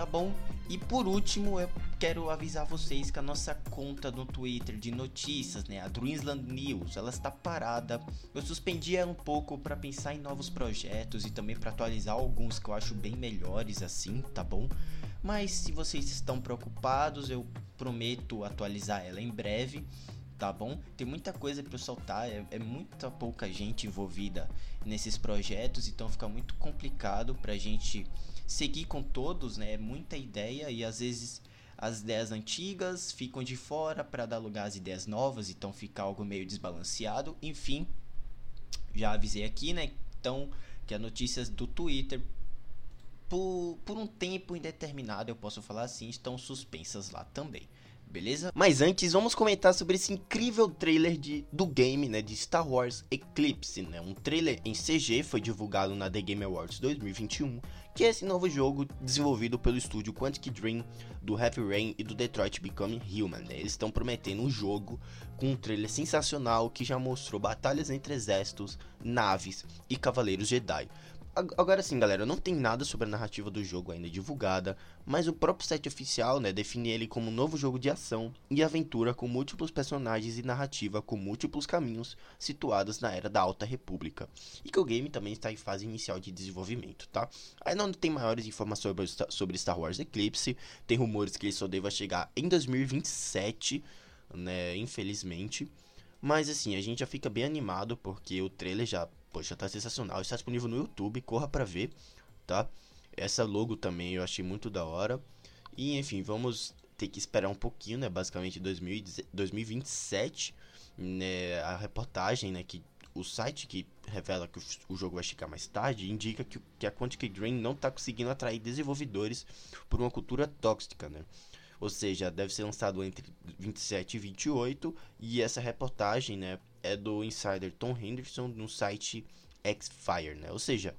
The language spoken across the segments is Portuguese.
tá bom? E por último, eu quero avisar vocês que a nossa conta no Twitter de notícias, né, a Dreamsland News, ela está parada. Eu suspendi ela um pouco para pensar em novos projetos e também para atualizar alguns que eu acho bem melhores assim, tá bom? Mas se vocês estão preocupados, eu prometo atualizar ela em breve tá bom? Tem muita coisa para soltar, é, é, muita pouca gente envolvida nesses projetos, então fica muito complicado pra gente seguir com todos, né? É muita ideia e às vezes as ideias antigas ficam de fora para dar lugar às ideias novas, então fica algo meio desbalanceado. Enfim, já avisei aqui, né? Então, que as notícias do Twitter por, por um tempo indeterminado, eu posso falar assim, estão suspensas lá também beleza? Mas antes, vamos comentar sobre esse incrível trailer de, do game, né, de Star Wars Eclipse, né? Um trailer em CG foi divulgado na The Game Awards 2021, que é esse novo jogo desenvolvido pelo estúdio Quantic Dream, do Heavy Rain e do Detroit Become Human, né? Eles estão prometendo um jogo com um trailer sensacional que já mostrou batalhas entre exércitos, naves e cavaleiros Jedi. Agora sim, galera, não tem nada sobre a narrativa do jogo ainda divulgada, mas o próprio site oficial, né, define ele como um novo jogo de ação e aventura com múltiplos personagens e narrativa com múltiplos caminhos situados na era da Alta República. E que o game também está em fase inicial de desenvolvimento, tá? Aí não tem maiores informações sobre Star Wars Eclipse, tem rumores que ele só deva chegar em 2027, né, infelizmente. Mas assim, a gente já fica bem animado porque o trailer já Poxa, tá sensacional. Está disponível no YouTube, corra pra ver, tá? Essa logo também eu achei muito da hora. E enfim, vamos ter que esperar um pouquinho, né? Basicamente 2027, né? A reportagem, né? Que o site que revela que o jogo vai chegar mais tarde indica que, que a Quantic Dream não está conseguindo atrair desenvolvedores por uma cultura tóxica, né? Ou seja, deve ser lançado entre 27 e 28 e essa reportagem, né, é do insider Tom Henderson no site Xfire, né? Ou seja,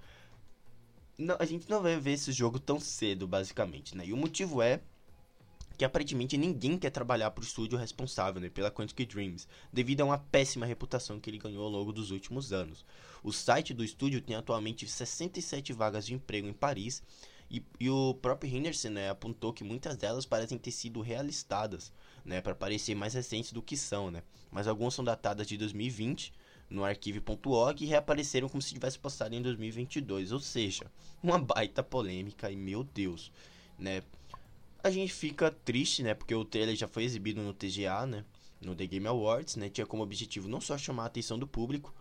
não, a gente não vai ver esse jogo tão cedo, basicamente, né? E o motivo é que aparentemente ninguém quer trabalhar para o estúdio responsável né, pela Quantic Dreams, devido a uma péssima reputação que ele ganhou ao longo dos últimos anos. O site do estúdio tem atualmente 67 vagas de emprego em Paris e, e o próprio Henderson né, apontou que muitas delas parecem ter sido realistadas, né, para parecer mais recentes do que são, né? Mas algumas são datadas de 2020 no arquivo.org e reapareceram como se tivesse postado em 2022, ou seja, uma baita polêmica e meu Deus, né? A gente fica triste, né, porque o trailer já foi exibido no TGA, né, no The Game Awards, né, tinha como objetivo não só chamar a atenção do público,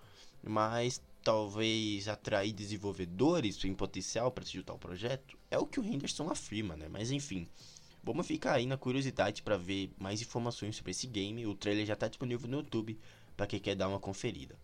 mas talvez atrair desenvolvedores em potencial para juntar ao projeto. É o que o Henderson afirma, né? Mas enfim, vamos ficar aí na curiosidade para ver mais informações sobre esse game. O trailer já está disponível no YouTube para quem quer dar uma conferida.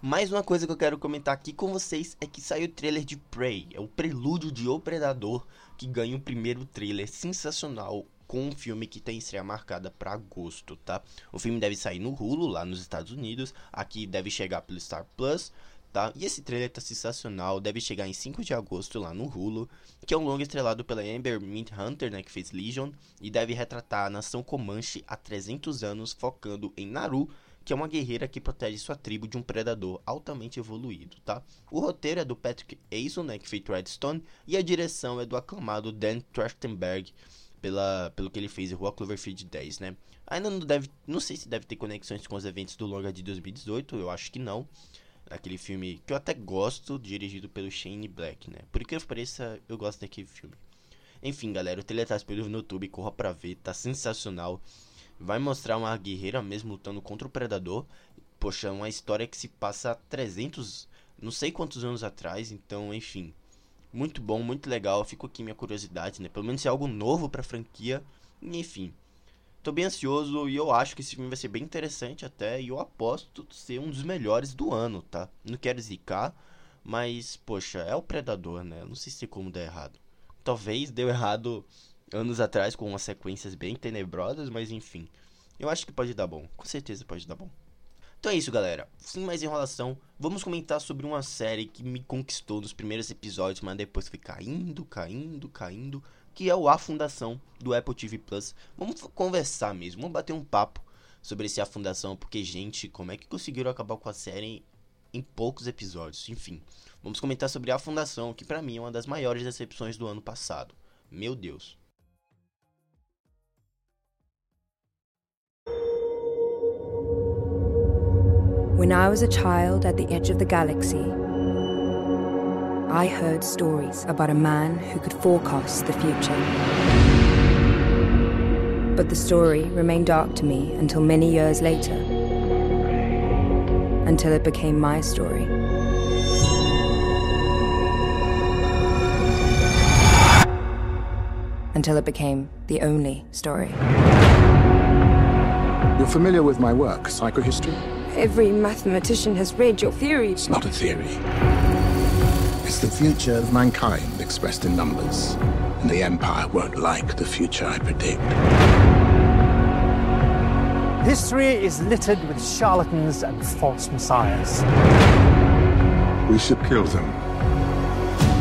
Mais uma coisa que eu quero comentar aqui com vocês é que saiu o trailer de Prey, é o prelúdio de O Predador, que ganha o primeiro trailer sensacional com um filme que tem estreia marcada para agosto, tá? O filme deve sair no Hulu, lá nos Estados Unidos, aqui deve chegar pelo Star Plus, tá? E esse trailer tá sensacional, deve chegar em 5 de agosto lá no Hulu, que é um longo estrelado pela Amber Hunter, né, que fez Legion, e deve retratar a nação Comanche há 300 anos, focando em Naru, que é uma guerreira que protege sua tribo de um predador altamente evoluído, tá? O roteiro é do Patrick Aison, né, que fez Redstone, e a direção é do aclamado Dan Trachtenberg, pela, pelo que ele fez em Rua Cloverfield 10, né? Ainda não deve, não sei se deve ter conexões com os eventos do longa de 2018, eu acho que não. Aquele filme que eu até gosto, dirigido pelo Shane Black, né? Por que pareça, eu gosto daquele filme. Enfim, galera, o trailer tá disponível no YouTube, corra pra ver, tá sensacional. Vai mostrar uma guerreira mesmo lutando contra o predador. Poxa, uma história que se passa 300, não sei quantos anos atrás, então, enfim. Muito bom, muito legal. Fico aqui minha curiosidade, né? Pelo menos é algo novo pra franquia. Enfim. Tô bem ansioso e eu acho que esse filme vai ser bem interessante até. E eu aposto ser um dos melhores do ano, tá? Não quero zicar, mas, poxa, é o Predador, né? Não sei se como dar errado. Talvez deu errado anos atrás com umas sequências bem tenebrosas, mas enfim. Eu acho que pode dar bom. Com certeza pode dar bom. Então é isso, galera. Sem mais enrolação, vamos comentar sobre uma série que me conquistou nos primeiros episódios, mas depois foi caindo, caindo, caindo, que é o A Fundação do Apple TV Plus. Vamos conversar mesmo, vamos bater um papo sobre esse A Fundação, porque gente, como é que conseguiram acabar com a série em poucos episódios? Enfim, vamos comentar sobre A Fundação, que para mim é uma das maiores decepções do ano passado. Meu Deus. When I was a child at the edge of the galaxy, I heard stories about a man who could forecast the future. But the story remained dark to me until many years later, until it became my story. Until it became the only story. You're familiar with my work, psychohistory? Every mathematician has read your theory. It's not a theory. It's the future of mankind expressed in numbers. And the Empire won't like the future I predict. History is littered with charlatans and false messiahs. We should kill them.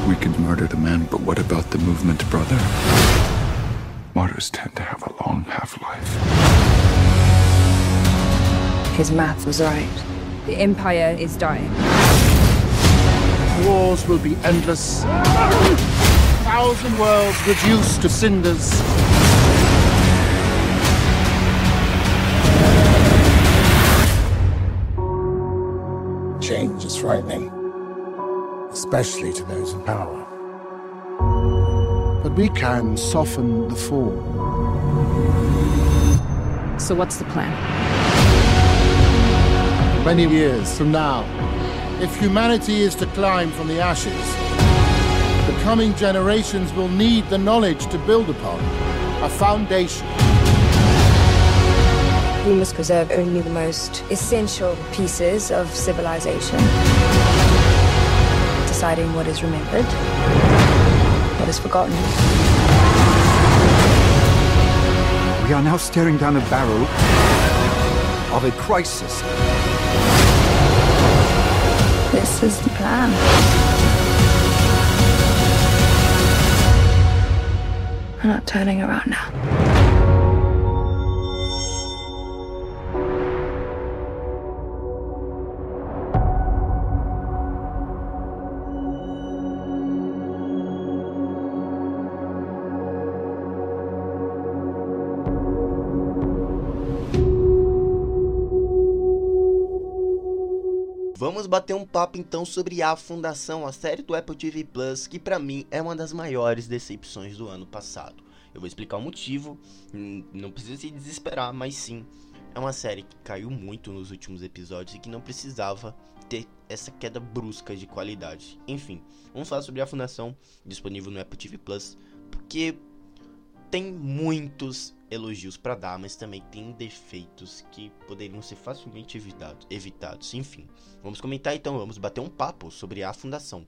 We could murder the man, but what about the movement, brother? Martyrs tend to have a long half life. His math was right. The Empire is dying. Wars will be endless. Thousand worlds reduced to cinders. Change is frightening, especially to those in power. But we can soften the fall. So, what's the plan? Many years from now, if humanity is to climb from the ashes, the coming generations will need the knowledge to build upon a foundation. We must preserve only the most essential pieces of civilization, deciding what is remembered, what is forgotten. We are now staring down the barrel of a crisis. This is the plan. I'm not turning around now. Vamos bater um papo então sobre A Fundação, a série do Apple TV Plus, que pra mim é uma das maiores decepções do ano passado. Eu vou explicar o motivo, hum, não precisa se desesperar, mas sim, é uma série que caiu muito nos últimos episódios e que não precisava ter essa queda brusca de qualidade. Enfim, vamos falar sobre A Fundação, disponível no Apple TV Plus, porque tem muitos elogios para dar, mas também tem defeitos que poderiam ser facilmente evitado, evitados. Enfim, vamos comentar então, vamos bater um papo sobre a fundação.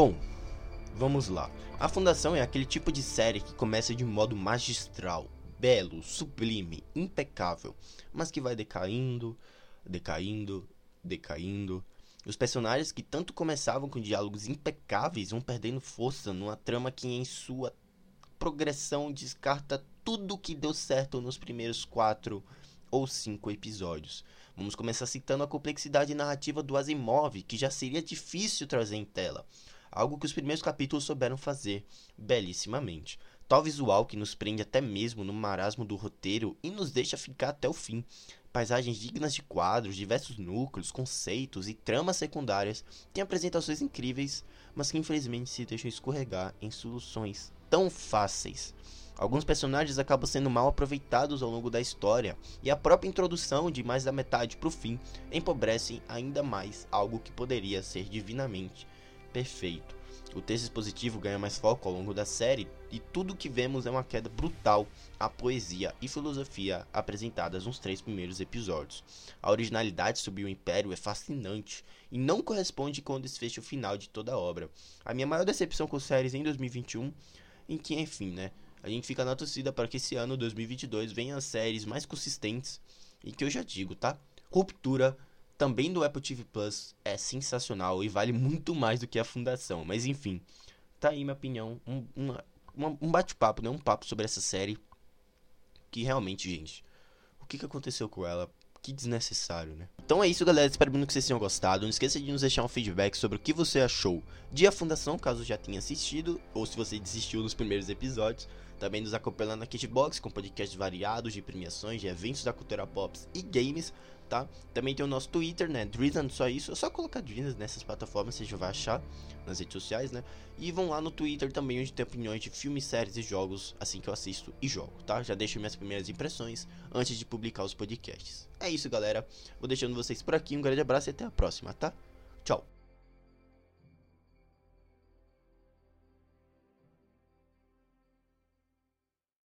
Bom, vamos lá. A Fundação é aquele tipo de série que começa de modo magistral, belo, sublime, impecável, mas que vai decaindo, decaindo, decaindo. Os personagens que tanto começavam com diálogos impecáveis vão perdendo força numa trama que, em sua progressão, descarta tudo que deu certo nos primeiros quatro ou cinco episódios. Vamos começar citando a complexidade narrativa do Asimov, que já seria difícil trazer em tela algo que os primeiros capítulos souberam fazer belíssimamente. Tal visual que nos prende até mesmo no marasmo do roteiro e nos deixa ficar até o fim. Paisagens dignas de quadros, diversos núcleos, conceitos e tramas secundárias têm apresentações incríveis, mas que infelizmente se deixam escorregar em soluções tão fáceis. Alguns personagens acabam sendo mal aproveitados ao longo da história, e a própria introdução de mais da metade para o fim empobrece ainda mais algo que poderia ser divinamente perfeito. O texto expositivo ganha mais foco ao longo da série e tudo que vemos é uma queda brutal à poesia e filosofia apresentadas nos três primeiros episódios. A originalidade sobre o Império é fascinante e não corresponde com o desfecho final de toda a obra. A minha maior decepção com séries em 2021, em que, enfim, né, a gente fica na torcida para que esse ano, 2022, venham séries mais consistentes e que eu já digo, tá? Ruptura também do Apple TV Plus é sensacional e vale muito mais do que a fundação. Mas enfim, tá aí minha opinião. Um, um bate-papo, né? Um papo sobre essa série. Que realmente, gente, o que, que aconteceu com ela? Que desnecessário, né? Então é isso, galera. Espero muito que vocês tenham gostado. Não esqueça de nos deixar um feedback sobre o que você achou de A Fundação, caso já tenha assistido, ou se você desistiu nos primeiros episódios. Também nos acompanhando na Kitbox com podcasts variados de premiações, de eventos da cultura pop e games tá? Também tem o nosso Twitter, né? Drizzan, só isso. É só colocar Drizzan nessas plataformas, você já vai achar nas redes sociais, né? E vão lá no Twitter também, onde tem opiniões de filmes, séries e jogos, assim que eu assisto e jogo, tá? Já deixo minhas primeiras impressões antes de publicar os podcasts. É isso, galera. Vou deixando vocês por aqui. Um grande abraço e até a próxima, tá? Tchau.